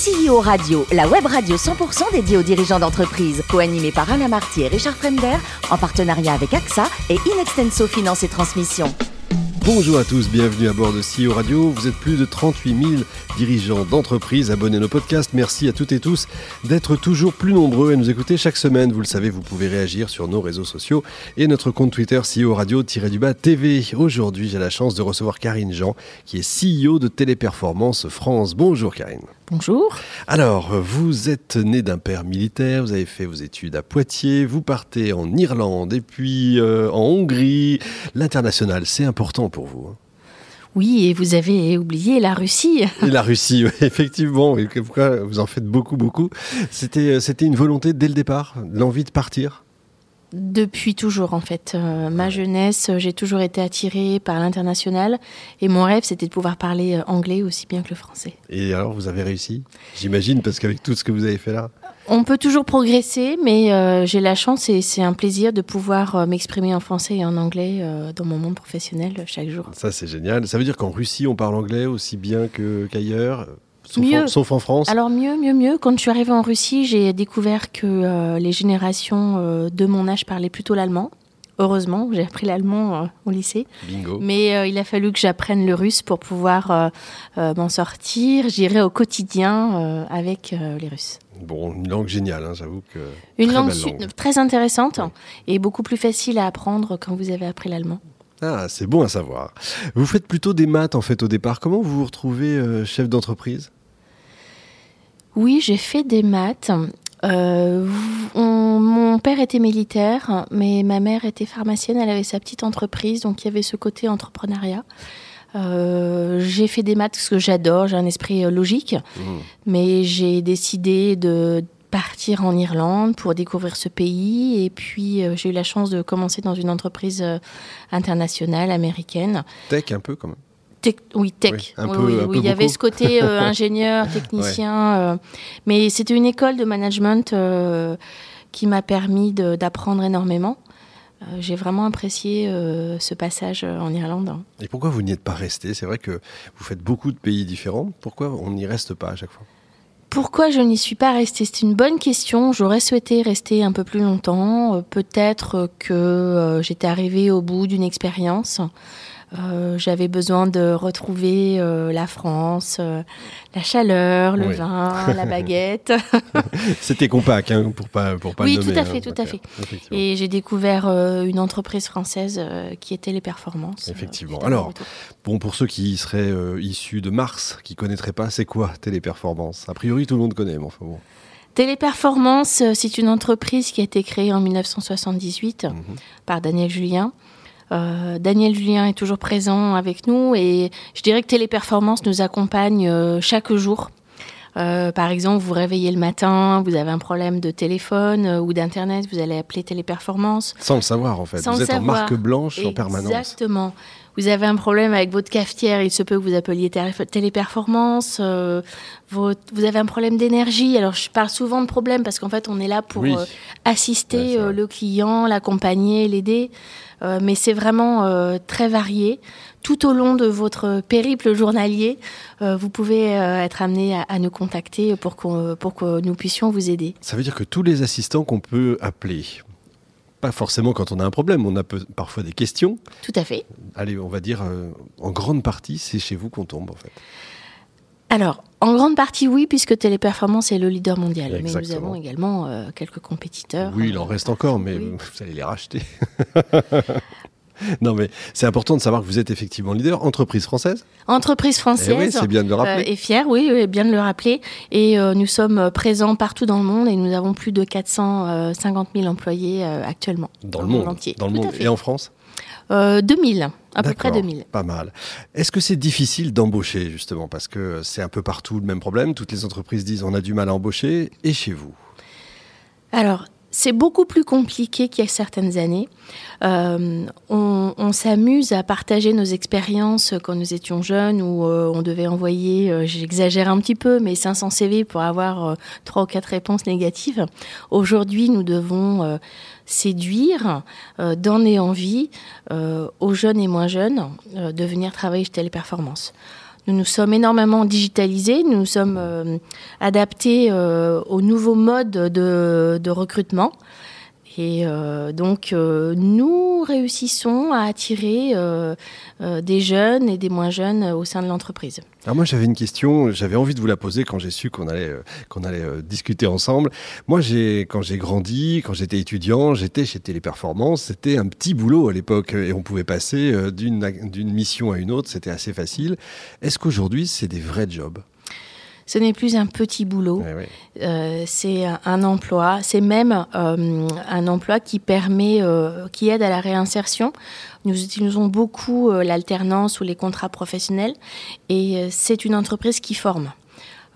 CEO Radio, la web radio 100% dédiée aux dirigeants d'entreprise, co-animée par Alain Marty et Richard Fremder, en partenariat avec AXA et Inextenso Finance et Transmission. Bonjour à tous, bienvenue à bord de CEO Radio. Vous êtes plus de 38 000 dirigeants d'entreprise abonnés à nos podcasts. Merci à toutes et tous d'être toujours plus nombreux et nous écouter chaque semaine. Vous le savez, vous pouvez réagir sur nos réseaux sociaux et notre compte Twitter CEO Radio-du-bas TV. Aujourd'hui, j'ai la chance de recevoir Karine Jean, qui est CEO de Téléperformance France. Bonjour Karine. Bonjour. Alors, vous êtes né d'un père militaire, vous avez fait vos études à Poitiers, vous partez en Irlande et puis euh, en Hongrie. L'international, c'est important pour vous. hein Oui, et vous avez oublié la Russie. Et la Russie, oui, effectivement. Et pourquoi vous en faites beaucoup, beaucoup. C'était, euh, c'était une volonté dès le départ, l'envie de partir? Depuis toujours, en fait. Euh, ma jeunesse, euh, j'ai toujours été attirée par l'international. Et mon rêve, c'était de pouvoir parler euh, anglais aussi bien que le français. Et alors, vous avez réussi J'imagine, parce qu'avec tout ce que vous avez fait là. On peut toujours progresser, mais euh, j'ai la chance et c'est un plaisir de pouvoir euh, m'exprimer en français et en anglais dans mon monde professionnel chaque jour. Ça, c'est génial. Ça veut dire qu'en Russie, on parle anglais aussi bien qu'ailleurs? Sauf, Mieux. En, sauf en France Alors mieux, mieux, mieux. Quand je suis arrivée en Russie, j'ai découvert que euh, les générations euh, de mon âge parlaient plutôt l'allemand. Heureusement, j'ai appris l'allemand euh, au lycée. Bingo. Mais il a fallu que j'apprenne le russe pour pouvoir m'en sortir. J'irai au quotidien avec les Russes. Bon, une langue géniale, hein, j'avoue que. Une langue, très intéressante Ouais. et beaucoup plus facile à apprendre quand vous avez appris l'allemand. Ah, c'est bon à savoir. Vous faites plutôt des maths en fait au départ. Comment vous vous retrouvez euh, chef d'entreprise? Oui, j'ai fait des maths. Euh, on- mon père était militaire, mais ma mère était pharmacienne. Elle avait sa petite entreprise, donc il y avait ce côté entrepreneuriat. Euh, j'ai fait des maths parce que j'adore, j'ai un esprit euh, logique, Mmh. mais j'ai décidé de partir en Irlande pour découvrir ce pays et puis euh, j'ai eu la chance de commencer dans une entreprise euh, internationale américaine. Tech un peu quand même. Tech- oui, tech. Oui, un Oui, peu- oui, un oui, peu il y avait ce côté euh, ingénieur, technicien. euh, mais c'était une école de management euh, qui m'a permis d'apprendre énormément. J'ai vraiment apprécié ce passage en Irlande. Et pourquoi vous n'y êtes pas resté? C'est vrai que vous faites beaucoup de pays différents. Pourquoi on n'y reste pas à chaque fois? Pourquoi je n'y suis pas restée? C'est une bonne question. J'aurais souhaité rester un peu plus longtemps. Peut-être que j'étais arrivée au bout d'une expérience. Euh, J'avais besoin de retrouver euh, la France, euh, la chaleur, le Oui. vin, la baguette. C'était compact, hein, pour pas pour pas Oui, le tout nommer. à fait, hein, tout donc, à fait. Et j'ai découvert une entreprise française qui était les performances. Effectivement. Alors. Bon, pour ceux qui seraient issus de Mars, qui connaîtraient pas, c'est quoi Téléperformance? A priori, tout le monde connaît, mais enfin bon. Téléperformance, c'est une entreprise qui a été créée en 1978 Mhm. par Daniel Julien. Euh, Daniel Julien est toujours présent avec nous et je dirais que Téléperformance nous accompagne euh, chaque jour. Euh, par exemple, vous vous réveillez le matin, vous avez un problème de téléphone ou d'internet, vous allez appeler Téléperformance. Sans le savoir, en fait. Sans vous êtes en savoir. marque blanche en permanence. Exactement. Vous avez un problème avec votre cafetière, il se peut que vous appeliez télé- téléperformance. euh, votre- vous avez un problème d'énergie. Alors, je parle souvent de problème parce qu'en fait, on est là pour Oui. euh, assister Ouais, euh, le client, l'accompagner, l'aider. Mais c'est vraiment très varié. Tout au long de votre périple journalier, vous pouvez être amené à, à nous contacter pour, qu'on- pour que nous puissions vous aider. Ça veut dire que tous les assistants qu'on peut appeler, pas forcément quand on a un problème, on a peu- parfois des questions. Tout à fait. Allez, on va dire, euh, en grande partie, c'est chez vous qu'on tombe, en fait. Alors, en grande partie, oui, puisque Téléperformance est le leader mondial. Mais nous avons également euh, quelques compétiteurs. Oui, il en reste encore, mais oui. vous allez les racheter. non, mais c'est important de savoir que vous êtes effectivement leader. Entreprise française Entreprise Eh française. oui, c'est bien de le euh, rappeler. est fière, oui, oui, bien de le rappeler. Et euh, nous sommes euh, présents partout dans le monde et nous avons plus de 450 000 employés euh, actuellement. dans le monde, entier. dans le Tout monde. Et en France Euh, 2000, à peu près D'accord, 2000. Pas mal. Est-ce que c'est difficile d'embaucher, justement? Parce que c'est un peu partout le même problème. Toutes les entreprises disent on a du mal à embaucher. Et chez vous? Alors, c'est beaucoup plus compliqué qu'il y a certaines années. Euh, on s'amuse à partager nos expériences quand nous étions jeunes où euh, on devait envoyer, euh, j'exagère un petit peu, mais 500 CV pour avoir euh, trois ou quatre réponses négatives. Aujourd'hui, nous devons séduire, donner envie aux jeunes et moins jeunes de venir travailler chez Téléperformance. Nous nous sommes énormément digitalisés, nous nous sommes adaptés aux nouveaux modes de recrutement. Et euh, donc, euh, nous réussissons à attirer euh, des jeunes et des moins jeunes au sein de l'entreprise. Alors moi, j'avais une question, j'avais envie de vous la poser quand j'ai su qu'on allait, qu'on allait discuter ensemble. Moi, quand j'ai grandi, quand j'étais étudiant, j'étais chez Téléperformance. C'était un petit boulot à l'époque et on pouvait passer d'une, d'une mission à une autre. C'était assez facile. Est-ce qu'aujourd'hui, c'est des vrais jobs? Ce n'est plus un petit boulot, euh, c'est un emploi, c'est même euh, un emploi qui permet, euh, qui aide à la réinsertion. Nous utilisons beaucoup l'alternance ou les contrats professionnels et c'est une entreprise qui forme.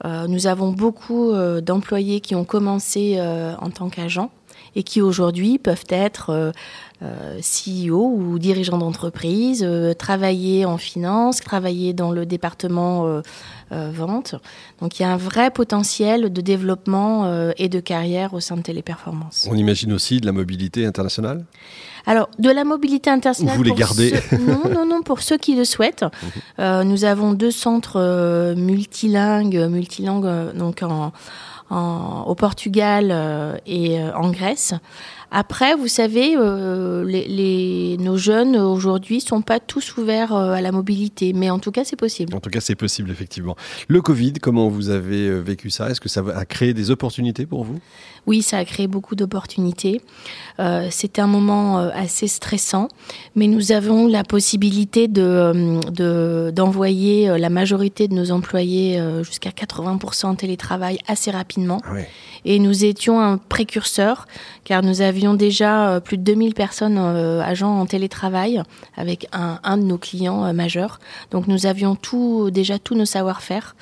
nous avons beaucoup d'employés qui ont commencé en tant qu'agents et qui aujourd'hui peuvent être CEO ou dirigeants d'entreprise, travailler en finance, travailler dans le département euh, vente. Donc il y a un vrai potentiel de développement euh, et de carrière au sein de Téléperformance. On imagine aussi de la mobilité internationale? Alors, de la mobilité internationale. Vous les gardez Non, non, non, pour ceux qui le souhaitent. Mhm. Euh, nous avons deux centres multilingues, multilingues donc en, au Portugal et en Grèce. Après, vous savez, euh, les, nos jeunes aujourd'hui sont pas tous ouverts euh, à la mobilité, mais en tout cas, c'est possible. En tout cas, c'est possible, effectivement. Le Covid, comment vous avez euh, vécu ça? Est-ce que ça a créé des opportunités pour vous? Oui, ça a créé beaucoup d'opportunités. Euh, C'était un moment assez stressant, mais nous avons la possibilité de d'envoyer la majorité de nos employés jusqu'à 80% en télétravail assez rapidement. Ah Et nous étions un précurseur, car nous avions déjà euh, plus de 2000 personnes euh, agents en télétravail avec un, un de nos clients euh, majeurs. Donc nous avions tout, déjà tous nos savoir-faire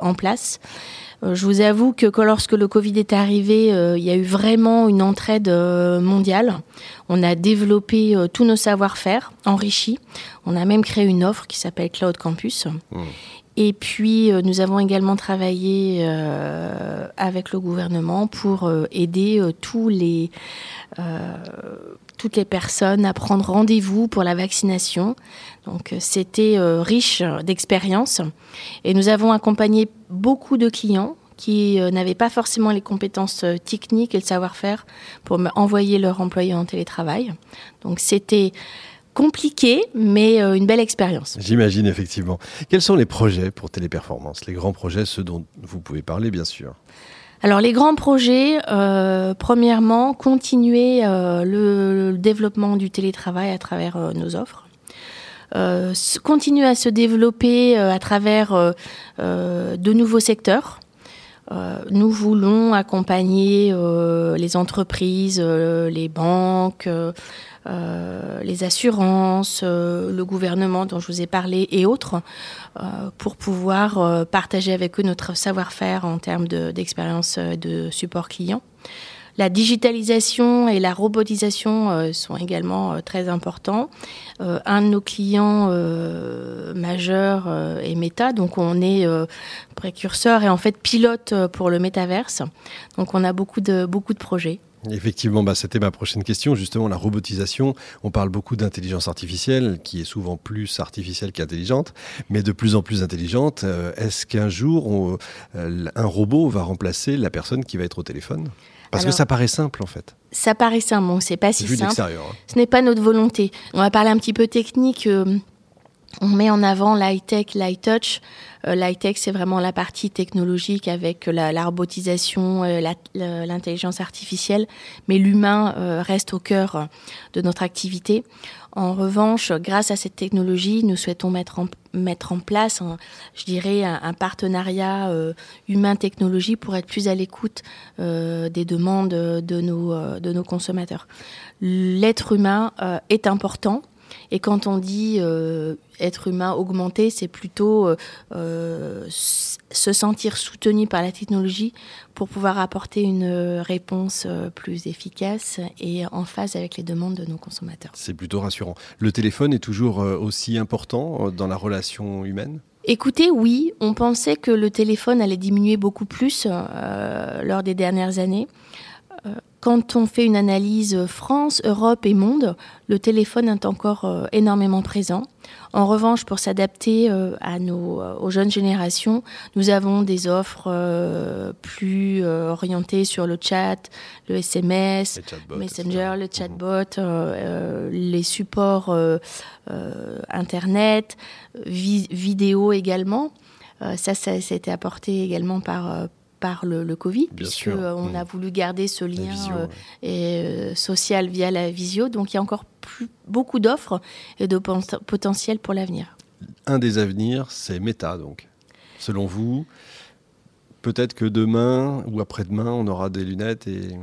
en place. Je vous avoue que lorsque le Covid est arrivé, il y a eu vraiment une entraide mondiale. On a développé tous nos savoir-faire, enrichis. On a même créé une offre qui s'appelle Cloud Campus. Mmh. Et puis, euh, nous avons également travaillé euh, avec le gouvernement pour euh, aider tous les, toutes les personnes à prendre rendez-vous pour la vaccination. Donc, c'était riche d'expérience. Et nous avons accompagné beaucoup de clients qui n'avaient pas forcément les compétences techniques et le savoir-faire pour envoyer leurs employés en télétravail. Donc, c'était compliqué, mais euh, une belle expérience. J'imagine effectivement. Quels sont les projets pour Téléperformance? Les grands projets, ceux dont vous pouvez parler, bien sûr. Alors les grands projets, euh, premièrement, continuer euh, le, développement du télétravail à travers nos offres. continuer à se développer à travers de nouveaux secteurs. Nous voulons accompagner les entreprises, les banques, euh, les assurances, euh, le gouvernement dont je vous ai parlé et autres, euh, pour pouvoir partager avec eux notre savoir-faire en termes d'expérience de, support client. La digitalisation et la robotisation sont également très importants. un de nos clients majeurs est Meta, donc on est précurseur et en fait pilote pour le métaverse. Donc on a beaucoup de, beaucoup de projets. Effectivement, bah, c'était ma prochaine question, justement, la robotisation. On parle beaucoup d'intelligence artificielle, qui est souvent plus artificielle qu'intelligente, mais de plus en plus intelligente. Euh, est-ce qu'un jour, euh, un robot va remplacer la personne qui va être au téléphone? Parce que ça paraît simple, en fait. Ça paraît simple, bon, c'est pas si simple. Hein. Ce n'est pas notre volonté. On va parler un petit peu technique. Euh, on met en avant l'high-tech, l'high-touch. Euh, L'high-tech, c'est vraiment la partie technologique avec la, la robotisation, euh, l'intelligence artificielle, mais l'humain euh, reste au cœur de notre activité. En revanche, grâce à cette technologie, nous souhaitons mettre en, mettre en place, je dirais, un, partenariat humain-technologie pour être plus à l'écoute des demandes de nos, de nos consommateurs. L'être humain est important et quand on dit euh, être humain augmenté, c'est plutôt euh, euh, se sentir soutenu par la technologie pour pouvoir apporter une réponse plus efficace et en phase avec les demandes de nos consommateurs. C'est plutôt rassurant. Le téléphone est toujours aussi important dans la relation humaine? Écoutez, oui, on pensait que le téléphone allait diminuer beaucoup plus lors des dernières années quand on fait une analyse France, Europe et monde, le téléphone est encore euh, énormément présent. En revanche, pour s'adapter euh, à nos, euh, aux jeunes générations, nous avons des offres plus orientées sur le chat, le SMS, Messenger, le chatbot, les supports Internet, vidéo également. ça, ça, ça, a été apporté également par par le, Covid, puisqu'on on mmh. a voulu garder ce lien euh, euh, social via la visio. Donc il y a encore plus, beaucoup d'offres et de potentiel pour l'avenir. Un des avenirs, c'est Meta, donc. Selon vous, peut-être que demain ou après-demain, on aura des lunettes et...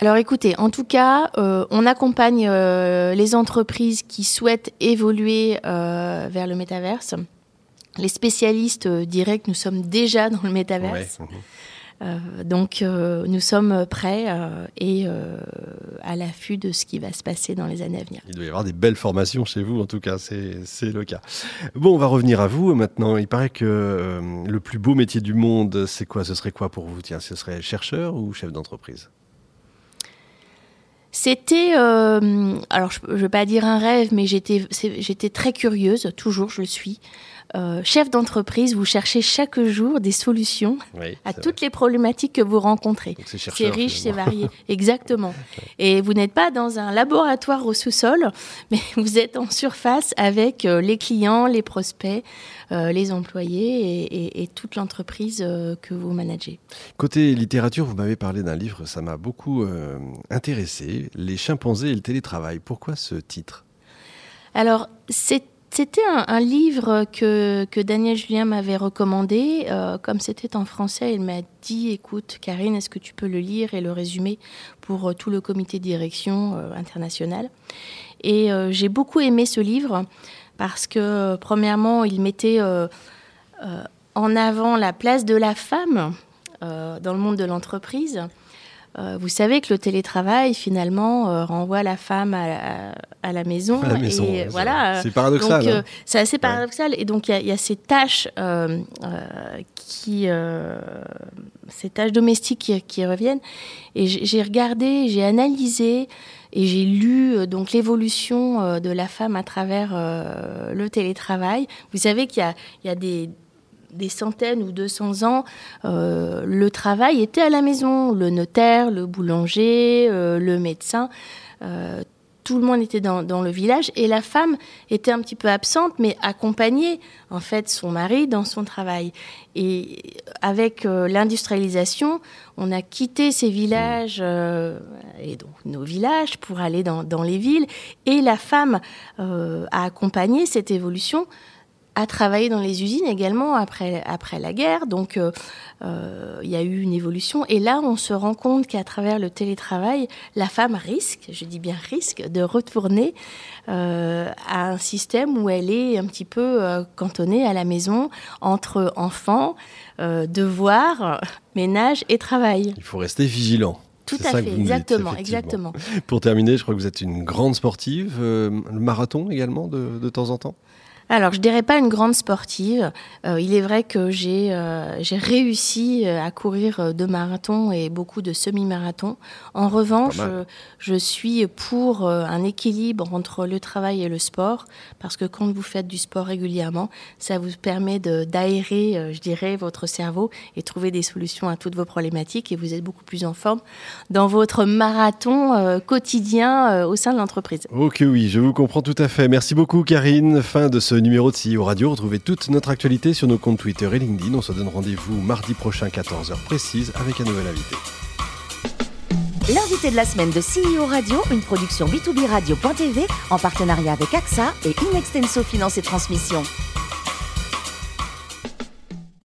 Alors écoutez, en tout cas, euh, on accompagne les entreprises qui souhaitent évoluer vers le métaverse. Les spécialistes diraient que nous sommes déjà dans le métaverse. Mmh. Euh, donc euh, nous sommes prêts euh, et à l'affût de ce qui va se passer dans les années à venir. Il doit y avoir des belles formations chez vous, en tout cas, c'est le cas. Bon, on va revenir à vous maintenant. Il paraît que le plus beau métier du monde, c'est quoi? Ce serait quoi pour vous? Tiens, ce serait chercheur ou chef d'entreprise? C'était, alors je ne vais pas dire un rêve, mais j'étais très curieuse, toujours je le suis, euh, chef d'entreprise, vous cherchez chaque jour des solutions à toutes les problématiques que vous rencontrez. C'est riche, c'est varié. Exactement. Et vous n'êtes pas dans un laboratoire au sous-sol, mais vous êtes en surface avec euh, les clients, les prospects, euh, les employés et, toute l'entreprise que vous managez. Côté littérature, vous m'avez parlé d'un livre, ça m'a beaucoup intéressé, Les chimpanzés et le télétravail. Pourquoi ce titre? Alors, c'était un, livre que, que, Daniel Julien m'avait recommandé. Euh, comme c'était en français, il m'a dit Écoute, Karine, est-ce que tu peux le lire et le résumer pour euh, tout le comité de direction euh, international? Et j'ai beaucoup aimé ce livre parce que, premièrement, il mettait en avant la place de la femme dans le monde de l'entreprise. Euh, vous savez que le télétravail, finalement, euh, renvoie la femme à, la maison. et, voilà. C'est paradoxal. Hein. c'est assez paradoxal. Et donc, il y, a ces tâches euh, qui, ces tâches domestiques qui, reviennent. Et j'ai regardé, j'ai analysé et j'ai lu donc l'évolution de la femme à travers le télétravail. Vous savez qu'il y, y a, des des centaines ou 200 ans, euh, le travail était à la maison. Le notaire, le boulanger, euh, le médecin, euh, tout le monde était dans, le village et la femme était un petit peu absente, mais accompagnait en fait son mari dans son travail. Et avec l'industrialisation, on a quitté ces villages et donc nos villages pour aller dans, dans les villes et la femme a accompagné cette évolution a travaillé dans les usines également après, après la guerre. Donc, euh, euh, il y a eu une évolution. Et là, on se rend compte qu'à travers le télétravail, la femme risque, je dis bien risque, de retourner euh, à un système où elle est un petit peu cantonnée à la maison entre enfants, devoirs, ménage et travail. Il faut rester vigilant. Tout à fait, exactement, exactement. Pour terminer, je crois que vous êtes une grande sportive. le marathon également, de, de temps en temps? Alors, je dirais pas une grande sportive. Euh, il est vrai que j'ai euh, réussi euh, à courir de marathons et beaucoup de semi-marathons. En revanche, je suis pour un équilibre entre le travail et le sport, parce que quand vous faites du sport régulièrement, ça vous permet d'aérer, je dirais, votre cerveau et trouver des solutions à toutes vos problématiques, et vous êtes beaucoup plus en forme dans votre marathon quotidien au sein de l'entreprise. Ok, oui, je vous comprends tout à fait. Merci beaucoup, Karine. Fin de ce numéro de CEO Radio. Retrouvez toute notre actualité sur nos comptes Twitter et LinkedIn. On se donne rendez-vous mardi prochain, 14h précise, avec un nouvel invité. L'invité de la semaine de CEO Radio, une production B2B Radio.tv en partenariat avec AXA et Inextenso Finance et Transmission.